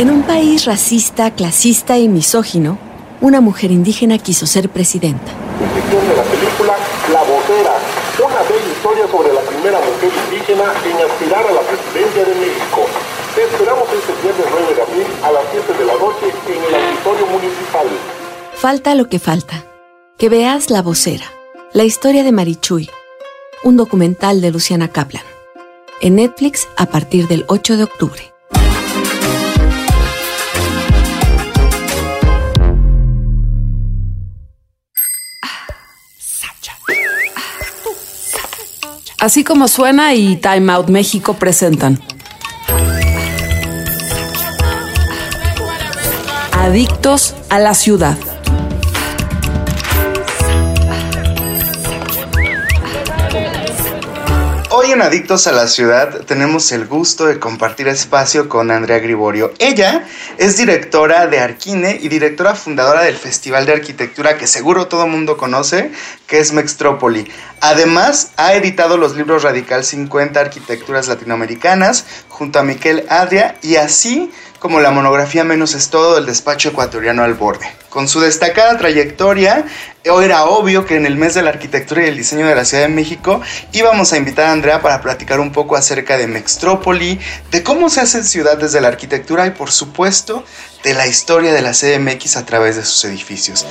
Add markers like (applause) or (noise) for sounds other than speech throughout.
En un país racista, clasista y misógino, una mujer indígena quiso ser presidenta. de la película La Vocera, una bella historia sobre la primera mujer indígena en aspirar a la presidencia de México. Te esperamos este viernes 9 de abril a las 7 de la noche en el auditorio municipal. Falta lo que falta. Que veas La Vocera, la historia de Marichuy, un documental de Luciana Kaplan. En Netflix a partir del 8 de octubre. Así como suena y Time Out México presentan. Adictos a la ciudad. Adictos a la Ciudad tenemos el gusto de compartir espacio con Andrea Griborio. Ella es directora de Arquine y directora fundadora del Festival de Arquitectura que seguro todo mundo conoce, que es Mextrópoli. Además, ha editado los libros Radical 50 Arquitecturas Latinoamericanas junto a Miquel Adria y así como la monografía Menos es todo del despacho ecuatoriano al borde. Con su destacada trayectoria, era obvio que en el mes de la arquitectura y el diseño de la Ciudad de México íbamos a invitar a Andrea para platicar un poco acerca de Mextrópoli, de cómo se hace ciudad desde la arquitectura y por supuesto de la historia de la CDMX a través de sus edificios.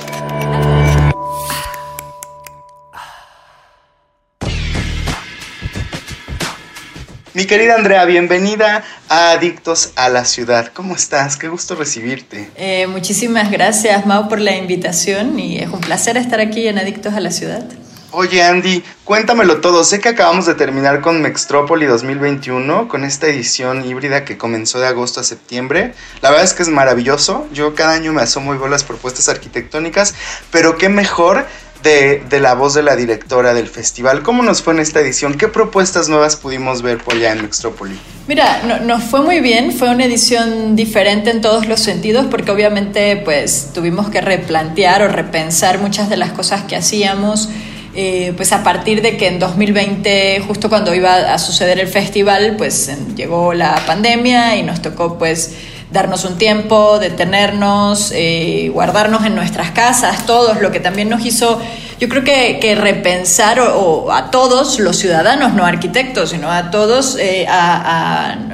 Mi querida Andrea, bienvenida a Adictos a la Ciudad. ¿Cómo estás? Qué gusto recibirte. Eh, muchísimas gracias, Mau, por la invitación y es un placer estar aquí en Adictos a la Ciudad. Oye, Andy, cuéntamelo todo. Sé que acabamos de terminar con Mextrópoli 2021, con esta edición híbrida que comenzó de agosto a septiembre. La verdad es que es maravilloso. Yo cada año me asomo y veo las propuestas arquitectónicas, pero qué mejor de, la voz de la directora del festival. ¿Cómo nos fue en esta edición? ¿Qué propuestas nuevas pudimos ver por allá en Mextrópoli? Mira, nos fue muy bien, fue una edición diferente en todos los sentidos porque obviamente pues tuvimos que replantear o repensar muchas de las cosas que hacíamos. Eh, pues a partir de que en 2020, justo cuando iba a suceder el festival, pues llegó la pandemia y nos tocó pues darnos un tiempo, detenernos, eh, guardarnos en nuestras casas, todos, lo que también nos hizo, yo creo que, repensar o, a todos los ciudadanos, no arquitectos, sino a todos, eh,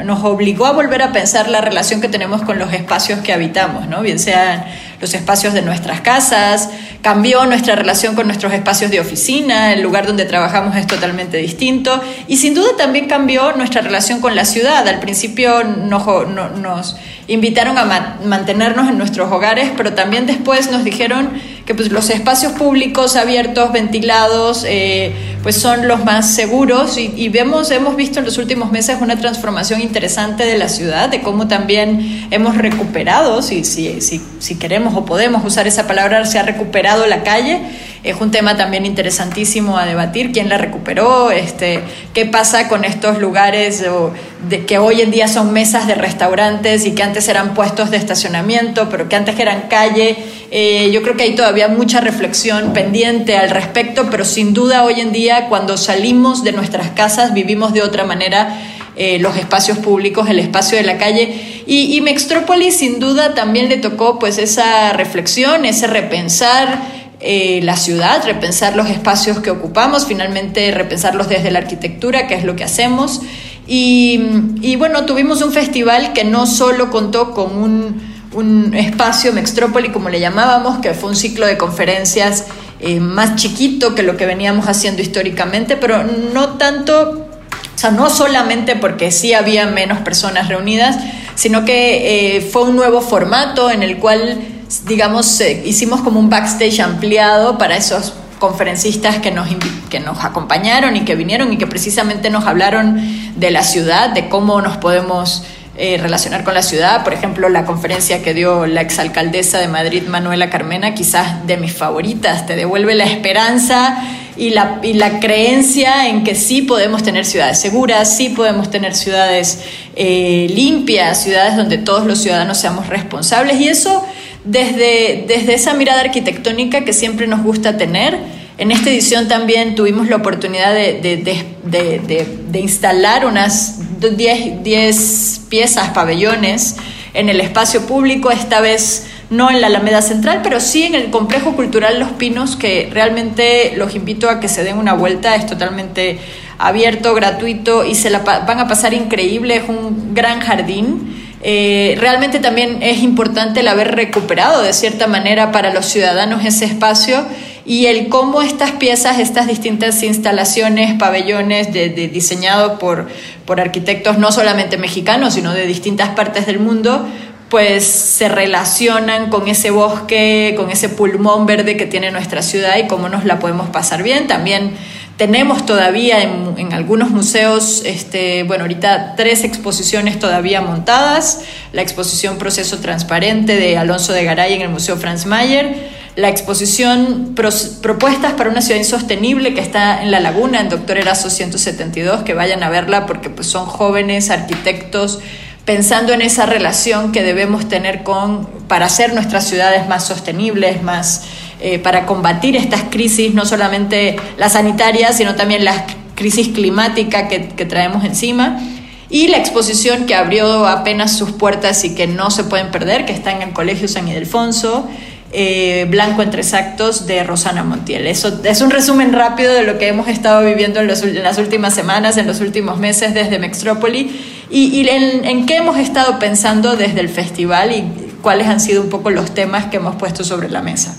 nos obligó a volver a pensar la relación que tenemos con los espacios que habitamos, ¿no? bien sean los espacios de nuestras casas, cambió nuestra relación con nuestros espacios de oficina, el lugar donde trabajamos es totalmente distinto y sin duda también cambió nuestra relación con la ciudad. Al principio nos, nos invitaron a mantenernos en nuestros hogares, pero también después nos dijeron que pues, los espacios públicos abiertos, ventilados, eh, pues son los más seguros. Y, vemos, hemos visto en los últimos meses una transformación interesante de la ciudad, de cómo también hemos recuperado, si, si, si, si queremos o podemos usar esa palabra, se ha recuperado la calle es un tema también interesantísimo a debatir, quién la recuperó, este, qué pasa con estos lugares de, que hoy en día son mesas de restaurantes y que antes eran puestos de estacionamiento, pero que antes eran calle. Eh, yo creo que hay todavía mucha reflexión pendiente al respecto, pero sin duda hoy en día cuando salimos de nuestras casas vivimos de otra manera. Eh, los espacios públicos, el espacio de la calle. Y, y Mextrópolis sin duda también le tocó pues esa reflexión, ese repensar, eh, la ciudad, repensar los espacios que ocupamos, finalmente repensarlos desde la arquitectura, que es lo que hacemos. Y, bueno, tuvimos un festival que no solo contó con un, espacio Mextrópoli, como le llamábamos, que fue un ciclo de conferencias eh, más chiquito que lo que veníamos haciendo históricamente, pero no tanto, o sea, no solamente porque sí había menos personas reunidas, sino que eh, fue un nuevo formato en el cual digamos, eh, hicimos como un backstage ampliado para esos conferencistas que nos, que nos acompañaron y que vinieron y que precisamente nos hablaron de la ciudad, de cómo nos podemos eh, relacionar con la ciudad. Por ejemplo, la conferencia que dio la exalcaldesa de Madrid, Manuela Carmena, quizás de mis favoritas, te devuelve la esperanza y la, y la creencia en que sí podemos tener ciudades seguras, sí podemos tener ciudades eh, limpias, ciudades donde todos los ciudadanos seamos responsables y eso desde, desde esa mirada arquitectónica que siempre nos gusta tener. En esta edición también tuvimos la oportunidad de, instalar unas 10 piezas, pabellones, en el espacio público, esta vez no en la Alameda Central, pero sí en el Complejo Cultural Los Pinos, que realmente los invito a que se den una vuelta, es totalmente abierto, gratuito y se la van a pasar increíble, es un gran jardín. Eh, realmente también es importante el haber recuperado de cierta manera para los ciudadanos ese espacio y el cómo estas piezas, estas distintas instalaciones, pabellones de, diseñados por, por arquitectos no solamente mexicanos, sino de distintas partes del mundo, pues se relacionan con ese bosque, con ese pulmón verde que tiene nuestra ciudad y cómo nos la podemos pasar bien. También tenemos todavía en, algunos museos, este, bueno, ahorita tres exposiciones todavía montadas. La exposición Proceso Transparente de Alonso de Garay en el Museo Franz Mayer. La exposición Propuestas para una ciudad insostenible que está en La Laguna, en Doctor Erazo 172, que vayan a verla porque pues, son jóvenes arquitectos pensando en esa relación que debemos tener con, para hacer nuestras ciudades más sostenibles, más, eh, para combatir estas crisis, no solamente la sanitaria, sino también la crisis climática que, traemos encima. Y la exposición que abrió apenas sus puertas y que no se pueden perder, que está en el Colegio San Ildefonso, eh, Blanco entre Actos de Rosana Montiel. Eso es un resumen rápido de lo que hemos estado viviendo en, en las últimas semanas, en los últimos meses desde Mextrópoli y, en, qué hemos estado pensando desde el festival y cuáles han sido un poco los temas que hemos puesto sobre la mesa.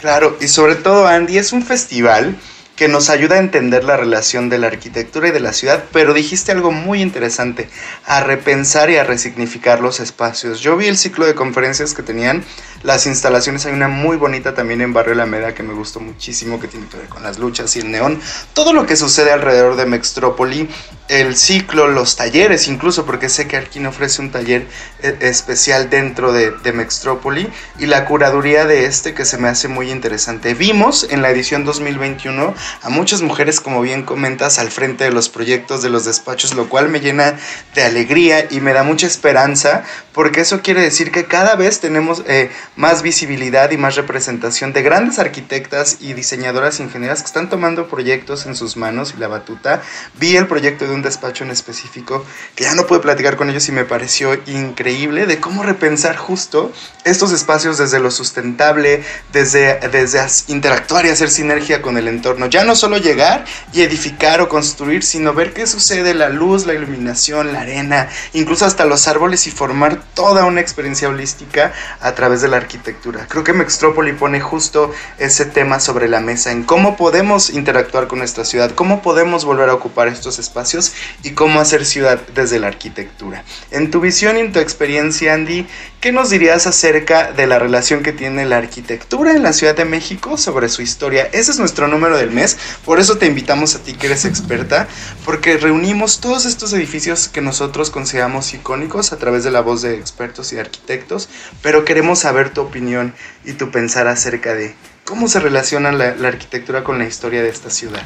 Claro, y sobre todo Andy, es un festival que nos ayuda a entender la relación de la arquitectura y de la ciudad, pero dijiste algo muy interesante, a repensar y a resignificar los espacios. Yo vi el ciclo de conferencias que tenían las instalaciones. Hay una muy bonita también en Barrio Alameda que me gustó muchísimo, que tiene que ver con las luchas y el neón. Todo lo que sucede alrededor de Mextrópoli, el ciclo, los talleres, incluso porque sé que Arquín ofrece un taller eh, especial dentro de, de Mextrópoli y la curaduría de este que se me hace muy interesante. Vimos en la edición 2021 a muchas mujeres, como bien comentas, al frente de los proyectos de los despachos, lo cual me llena de alegría y me da mucha esperanza, porque eso quiere decir que cada vez tenemos eh, más visibilidad y más representación de grandes arquitectas y diseñadoras ingenieras que están tomando proyectos en sus manos y la batuta. Vi el proyecto de un despacho en específico que ya no pude platicar con ellos y me pareció increíble de cómo repensar justo estos espacios desde lo sustentable, desde, desde interactuar y hacer sinergia con el entorno. Ya no solo llegar y edificar o construir, sino ver qué sucede, la luz, la iluminación, la arena, incluso hasta los árboles y formar toda una experiencia holística a través de la arquitectura. Creo que Mextrópoli pone justo ese tema sobre la mesa en cómo podemos interactuar con nuestra ciudad, cómo podemos volver a ocupar estos espacios y cómo hacer ciudad desde la arquitectura. En tu visión y en tu experiencia, Andy, ¿qué nos dirías acerca de la relación que tiene la arquitectura en la Ciudad de México sobre su historia? Ese es nuestro número del mes, por eso te invitamos a ti que eres experta, porque reunimos todos estos edificios que nosotros consideramos icónicos a través de la voz de expertos y arquitectos, pero queremos saber opinión y tu pensar acerca de cómo se relaciona la, arquitectura con la historia de esta ciudad.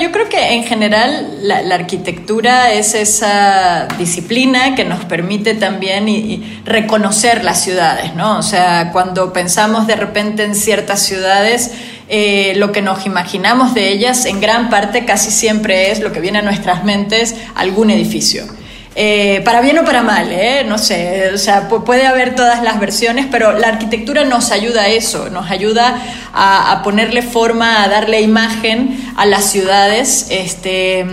yo creo que en general la, arquitectura es esa disciplina que nos permite también reconocer las ciudades, ¿no? O sea, cuando pensamos de repente en ciertas ciudades, eh, lo que nos imaginamos de ellas en gran parte casi siempre es lo que viene a nuestras mentes, algún edificio. Eh, para bien o para mal, ¿eh? no sé, o sea, puede haber todas las versiones, pero la arquitectura nos ayuda a eso, nos ayuda a, ponerle forma, a darle imagen a las ciudades, este,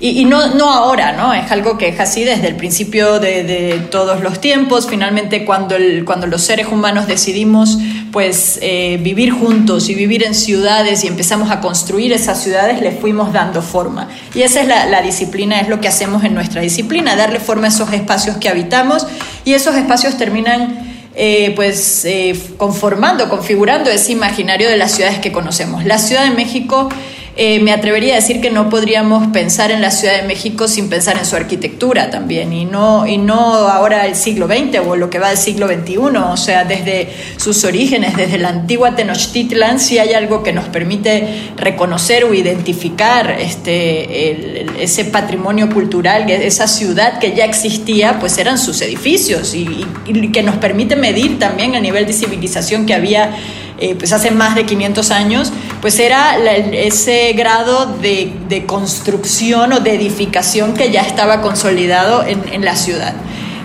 y, no, no ahora, ¿no? Es algo que es así desde el principio de, todos los tiempos, finalmente cuando, el, cuando los seres humanos decidimos pues eh, vivir juntos y vivir en ciudades y empezamos a construir esas ciudades, le fuimos dando forma. Y esa es la, disciplina, es lo que hacemos en nuestra disciplina, darle forma a esos espacios que habitamos y esos espacios terminan eh, pues eh, conformando, configurando ese imaginario de las ciudades que conocemos. La Ciudad de México eh, me atrevería a decir que no podríamos pensar en la Ciudad de México sin pensar en su arquitectura también, y no, y no ahora el siglo XX o lo que va del siglo XXI, o sea, desde sus orígenes, desde la antigua Tenochtitlan, si hay algo que nos permite reconocer o identificar este, ese patrimonio cultural, esa ciudad que ya existía, pues eran sus edificios, y, y que nos permite medir también el nivel de civilización que había eh, pues hace más de 500 años, pues era ese grado de, construcción o de edificación que ya estaba consolidado en, la ciudad.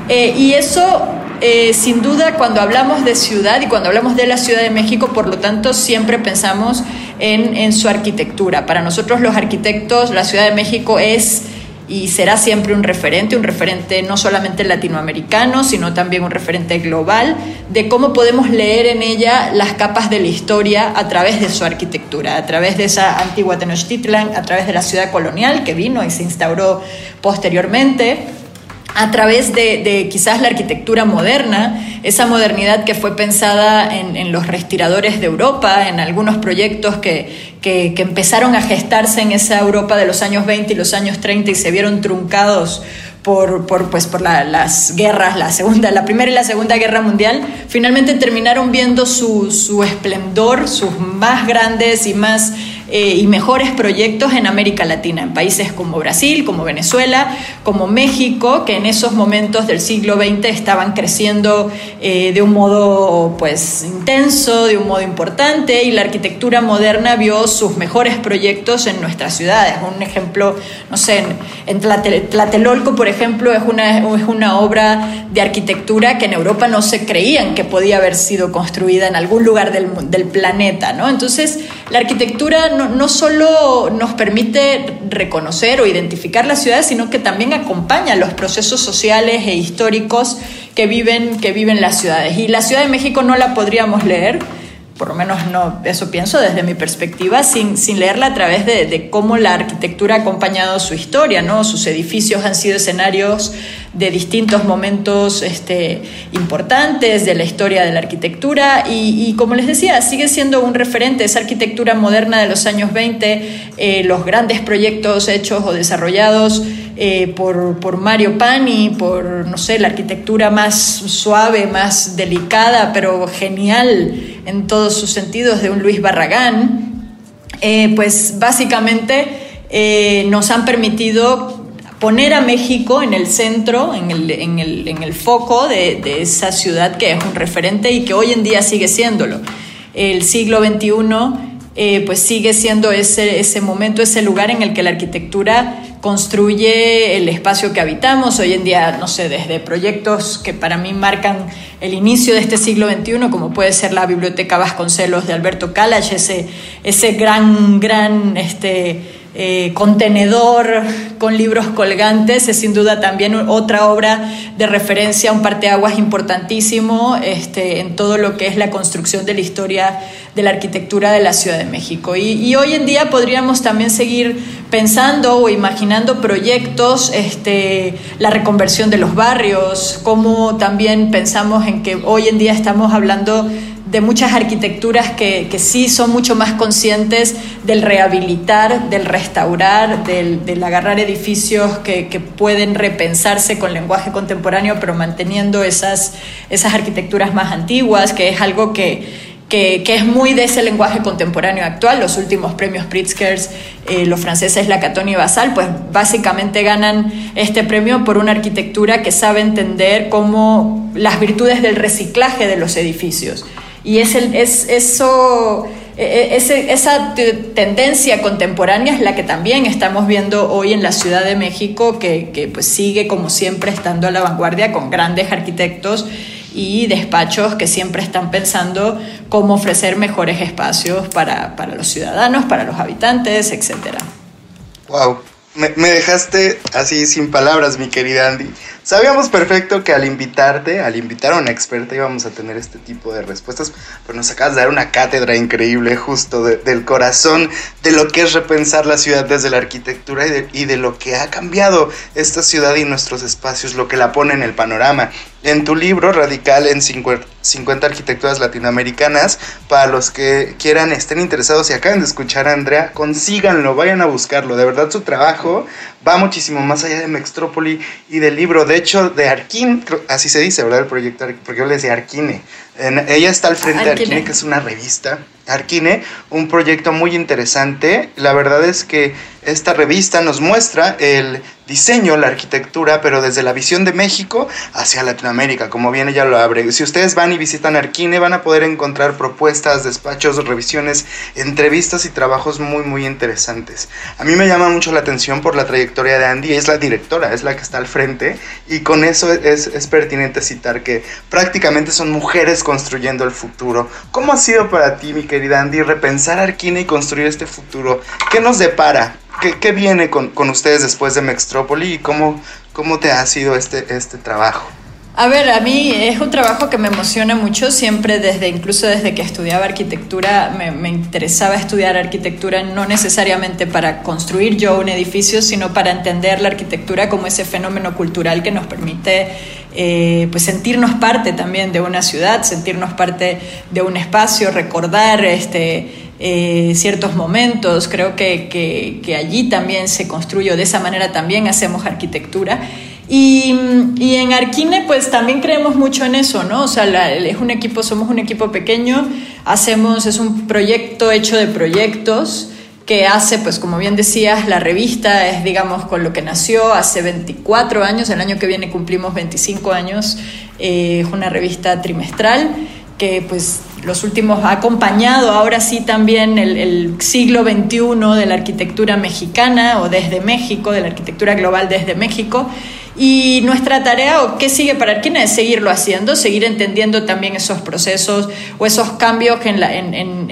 Eh, y eso eh, sin duda cuando hablamos de ciudad y cuando hablamos de la Ciudad de México, por lo tanto, siempre pensamos en, en su arquitectura. Para nosotros los arquitectos, la Ciudad de México es y será siempre un referente, un referente no solamente latinoamericano, sino también un referente global de cómo podemos leer en ella las capas de la historia a través de su arquitectura, a través de esa antigua Tenochtitlan, a través de la ciudad colonial que vino y se instauró posteriormente a través de, quizás la arquitectura moderna, esa modernidad que fue pensada en, los respiradores de Europa, en algunos proyectos que, que, empezaron a gestarse en esa Europa de los años 20 y los años 30 y se vieron truncados por, por, pues, por las guerras, la, segunda, la Primera y la Segunda Guerra Mundial, finalmente terminaron viendo su, su esplendor, sus más grandes y más eh, y mejores proyectos en América Latina, en países como Brasil, como Venezuela, como México, que en esos momentos del siglo XX estaban creciendo eh, de un modo pues intenso, de un modo importante, y la arquitectura moderna vio sus mejores proyectos en nuestras ciudades. Un ejemplo, no sé, en, Tlatelolco, por ejemplo, es una, es una obra de arquitectura que en Europa no se creían que podía haber sido construida en algún lugar del, del planeta, ¿no? Entonces, la arquitectura no, solo nos permite reconocer o identificar las ciudades, sino que también acompaña los procesos sociales e históricos que viven, que viven las ciudades. Y la Ciudad de México no la podríamos leer por lo menos no, eso pienso desde mi perspectiva, sin, sin leerla a través de, de, cómo la arquitectura ha acompañado su historia, ¿no? Sus edificios han sido escenarios de distintos momentos este, importantes de la historia de la arquitectura y, como les decía, sigue siendo un referente, esa arquitectura moderna de los años 20, eh, los grandes proyectos hechos o desarrollados eh, por, por, Mario Pani, por, no sé, la arquitectura más suave, más delicada, pero genial en todos sus sentidos de un Luis Barragán, eh, pues básicamente nos han permitido poner a México en el centro, en el, en el, en el foco de, de, esa ciudad que es un referente y que hoy en día sigue siéndolo. El siglo XXI eh, pues sigue siendo ese, ese momento, ese lugar en el que la arquitectura construye el espacio que habitamos. Hoy en día, no sé, desde proyectos que para mí marcan el inicio de este siglo XXI, como puede ser la Biblioteca Vasconcelos de Alberto Calach, ese, ese gran, gran este, eh, contenedor con libros colgantes, es sin duda también otra obra de referencia, un parteaguas importantísimo este, en todo lo que es la construcción de la historia de la arquitectura de la Ciudad de México. Y, hoy en día podríamos también seguir pensando o imaginando proyectos, este, la reconversión de los barrios, como también pensamos en que hoy en día estamos hablando de muchas arquitecturas que, que, sí son mucho más conscientes del rehabilitar, del restaurar, del, agarrar edificios que, que, pueden repensarse con lenguaje contemporáneo, pero manteniendo esas, esas arquitecturas más antiguas, que es algo que, que, que, es muy de ese lenguaje contemporáneo actual. Los últimos premios Pritzker, eh, los franceses Lacaton y Basal, pues básicamente ganan este premio por una arquitectura que sabe entender cómo las virtudes del reciclaje de los edificios. Y es, el, es eso, e, e, esa tendencia contemporánea es la que también estamos viendo hoy en la Ciudad de México, que, que pues sigue como siempre estando a la vanguardia con grandes arquitectos y despachos que siempre están pensando cómo ofrecer mejores espacios para, para los ciudadanos, para los habitantes, etc. Wow, me, me, dejaste así sin palabras, mi querida Andy. Sabíamos perfecto que al invitarte, al invitar a una experta íbamos a tener este tipo de respuestas, pero nos acabas de dar una cátedra increíble justo del corazón de lo que es repensar la ciudad desde la arquitectura y de, y de lo que ha cambiado esta ciudad y nuestros espacios, lo que la pone en el panorama. En tu libro, Radical en 50 arquitecturas latinoamericanas, para los que quieran, estén interesados y acaben de escuchar a Andrea, consíganlo, vayan a buscarlo. De verdad su trabajo va muchísimo más allá de Mextrópoli y del libro. De hecho, de Arquín, así se dice, ¿verdad? El proyecto, porque yo le decía Arquine. ella está al frente de Arquine, que es una revista. Arquine, un proyecto muy interesante. La verdad es que esta revista nos muestra el diseño, la arquitectura, pero desde la visión de México hacia Latinoamérica, como bien ella lo abre. Si ustedes van y visitan Arquine, van a poder encontrar propuestas, despachos, revisiones, entrevistas y trabajos muy, muy interesantes. A mí me llama mucho la atención por la trayectoria de Andy, es la directora, es la que está al frente, y con eso es, es pertinente citar que prácticamente son mujeres construyendo el futuro. ¿Cómo ha sido para ti, mi querida Andy, repensar Arquine y construir este futuro? ¿Qué nos depara? ¿Qué, viene con, ustedes después de Mextrópoli y cómo, cómo te ha sido este, este trabajo? A ver, a mí es un trabajo que me emociona mucho, siempre desde, incluso desde que estudiaba arquitectura, me, me, interesaba estudiar arquitectura no necesariamente para construir yo un edificio, sino para entender la arquitectura como ese fenómeno cultural que nos permite eh, pues sentirnos parte también de una ciudad, sentirnos parte de un espacio, recordar este, eh, ciertos momentos, creo que, que, allí también se construyó, de esa manera también hacemos arquitectura. Y, y, en Arquine pues también creemos mucho en eso, ¿no? O sea, es un equipo, somos un equipo pequeño, hacemos, es un proyecto hecho de proyectos que hace, pues como bien decías, la revista es, digamos, con lo que nació hace 24 años, el año que viene cumplimos 25 años, eh, es una revista trimestral que pues los últimos ha acompañado ahora sí también el, siglo XXI de la arquitectura mexicana o desde México, de la arquitectura global desde México. Y nuestra tarea, o qué sigue para Arquina, es seguirlo haciendo, seguir entendiendo también esos procesos o esos cambios en, la, en, en,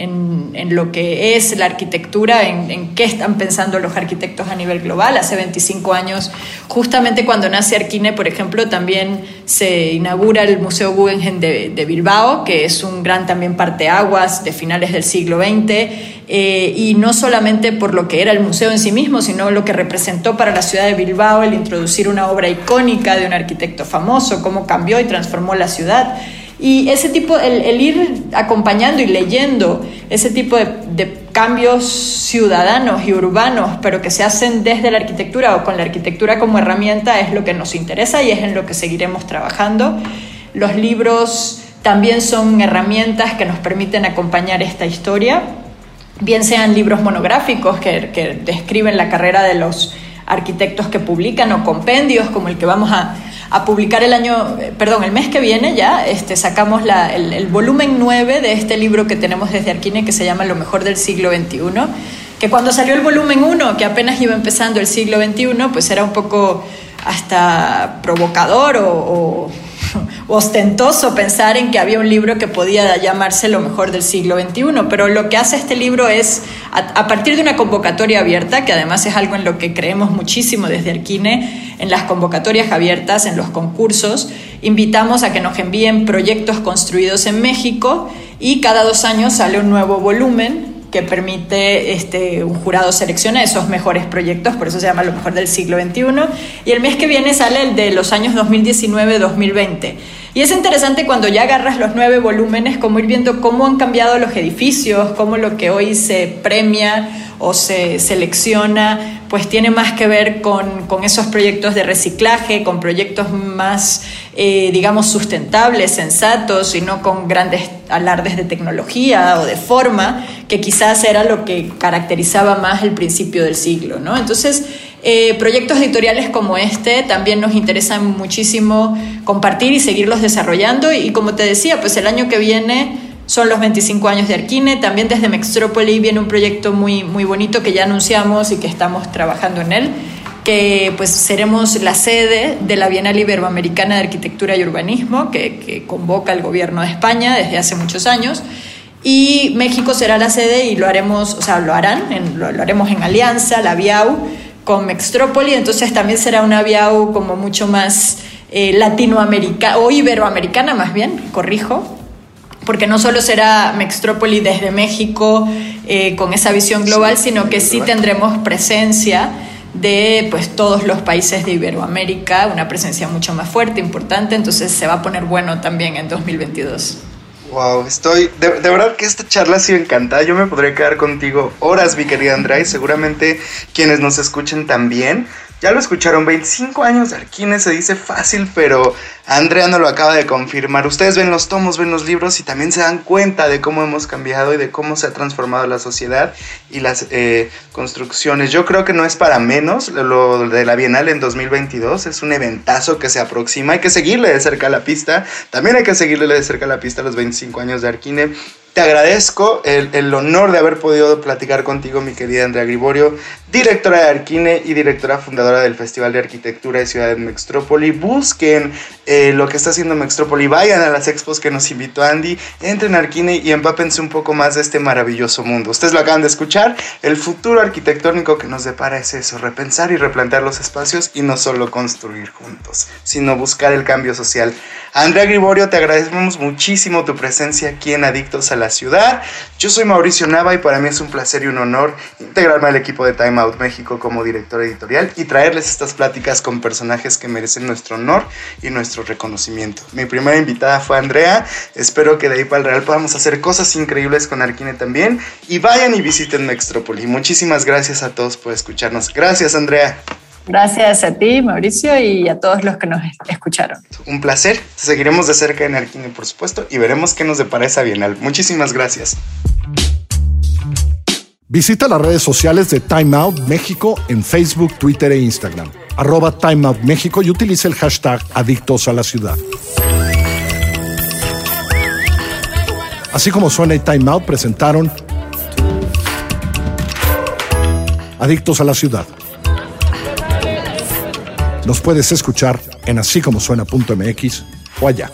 lo que es la arquitectura, en, qué están pensando los arquitectos a nivel global. Hace 25 años, justamente cuando nace Arquine, por ejemplo, también se inaugura el Museo Guggenheim de, de Bilbao, que es un gran también parteaguas de finales del siglo XX eh, y no solamente por lo que era el museo en sí mismo, sino lo que representó para la ciudad de Bilbao el introducir una obra icónica de un arquitecto famoso, cómo cambió y transformó la ciudad. Y ese tipo, el, ir acompañando y leyendo ese tipo de, de, cambios ciudadanos y urbanos, pero que se hacen desde la arquitectura o con la arquitectura como herramienta, es lo que nos interesa y es en lo que seguiremos trabajando. Los libros también son herramientas que nos permiten acompañar esta historia bien sean libros monográficos que, describen la carrera de los arquitectos que publican o compendios como el que vamos a, publicar el año, eh, perdón, el mes que viene ya, este, sacamos el, volumen 9 de este libro que tenemos desde Arquine que se llama Lo mejor del siglo XXI, que cuando salió el volumen 1, que apenas iba empezando el siglo XXI, pues era un poco hasta provocador (laughs) o ostentoso pensar en que había un libro que podía llamarse lo mejor del siglo XXI, pero lo que hace este libro es, a, partir de una convocatoria abierta, que además es algo en lo que creemos muchísimo desde Arquine, en las convocatorias abiertas, en los concursos, invitamos a que nos envíen proyectos construidos en México y cada dos años sale un nuevo volumen que permite este, un jurado selecciona esos mejores proyectos, por eso se llama lo mejor del siglo XXI. Y el mes que viene sale el de los años 2019-2020. Y es interesante cuando ya agarras los nueve volúmenes, como ir viendo cómo han cambiado los edificios, cómo lo que hoy se premia o se selecciona, pues tiene más que ver con, con esos proyectos de reciclaje, con proyectos más, eh, digamos, sustentables, sensatos, y no con grandes alardes de tecnología o de forma, que quizás era lo que caracterizaba más el principio del siglo. ¿no? Entonces, eh, proyectos editoriales como este también nos interesan muchísimo compartir y seguirlos desarrollando. Y como te decía, pues el año que viene son los 25 años de Arquine. También desde Mextrópoli viene un proyecto muy, muy bonito que ya anunciamos y que estamos trabajando en él, que pues seremos la sede de la Bienal Iberoamericana de Arquitectura y Urbanismo, que, convoca el gobierno de España desde hace muchos años. Y México será la sede y lo haremos, o sea, lo harán, lo, haremos en alianza, la BIAU, con Mextrópoli, entonces también será una BIAU como mucho más eh, latinoamericana, o iberoamericana más bien, corrijo, porque no solo será Mextrópoli desde México eh, con esa visión global, sino que sí tendremos presencia de pues, todos los países de Iberoamérica, una presencia mucho más fuerte, importante, entonces se va a poner bueno también en 2022. Wow, estoy. De, verdad que esta charla ha sido encantada. Yo me podría quedar contigo horas, mi querida Andrea, y seguramente quienes nos escuchen también. Ya lo escucharon, 25 años de Arquine se dice fácil, pero Andrea no lo acaba de confirmar. Ustedes ven los tomos, ven los libros y también se dan cuenta de cómo hemos cambiado y de cómo se ha transformado la sociedad y las eh, construcciones. Yo creo que no es para menos lo de la Bienal en 2022. Es un eventazo que se aproxima. Hay que seguirle de cerca la pista. También hay que seguirle de cerca la pista a los 25 años de Arquine. Te agradezco el, honor de haber podido platicar contigo, mi querida Andrea Griborio, directora de Arquine y directora fundadora del Festival de Arquitectura de Ciudad de Mextrópoli. Busquen eh, lo que está haciendo Mextrópoli, vayan a las expos que nos invitó Andy, entren a Arquine y empápense un poco más de este maravilloso mundo. Ustedes lo acaban de escuchar, el futuro arquitectónico que nos depara es eso, repensar y replantear los espacios y no solo construir juntos, sino buscar el cambio social. Andrea Griborio, te agradecemos muchísimo tu presencia aquí en Adictos a la Ciudad. Yo soy Mauricio Nava y para mí es un placer y un honor integrarme al equipo de Time Out México como director editorial y traerles estas pláticas con personajes que merecen nuestro honor y nuestro reconocimiento. Mi primera invitada fue Andrea. Espero que de ahí para el Real podamos hacer cosas increíbles con Arquine también. Y vayan y visiten Mextrópoli. Muchísimas gracias a todos por escucharnos. Gracias, Andrea. Gracias a ti, Mauricio, y a todos los que nos escucharon. Un placer. Seguiremos de cerca en Arquine, por supuesto, y veremos qué nos depara esa bienal. Muchísimas gracias. Visita las redes sociales de Time Out México en Facebook, Twitter e Instagram. Arroba Time Out México y utiliza el hashtag Adictos a la Ciudad. Así como suena y Time Out presentaron Adictos a la Ciudad. Nos puedes escuchar en así como suena.mx o allá,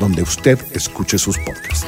donde usted escuche sus podcasts.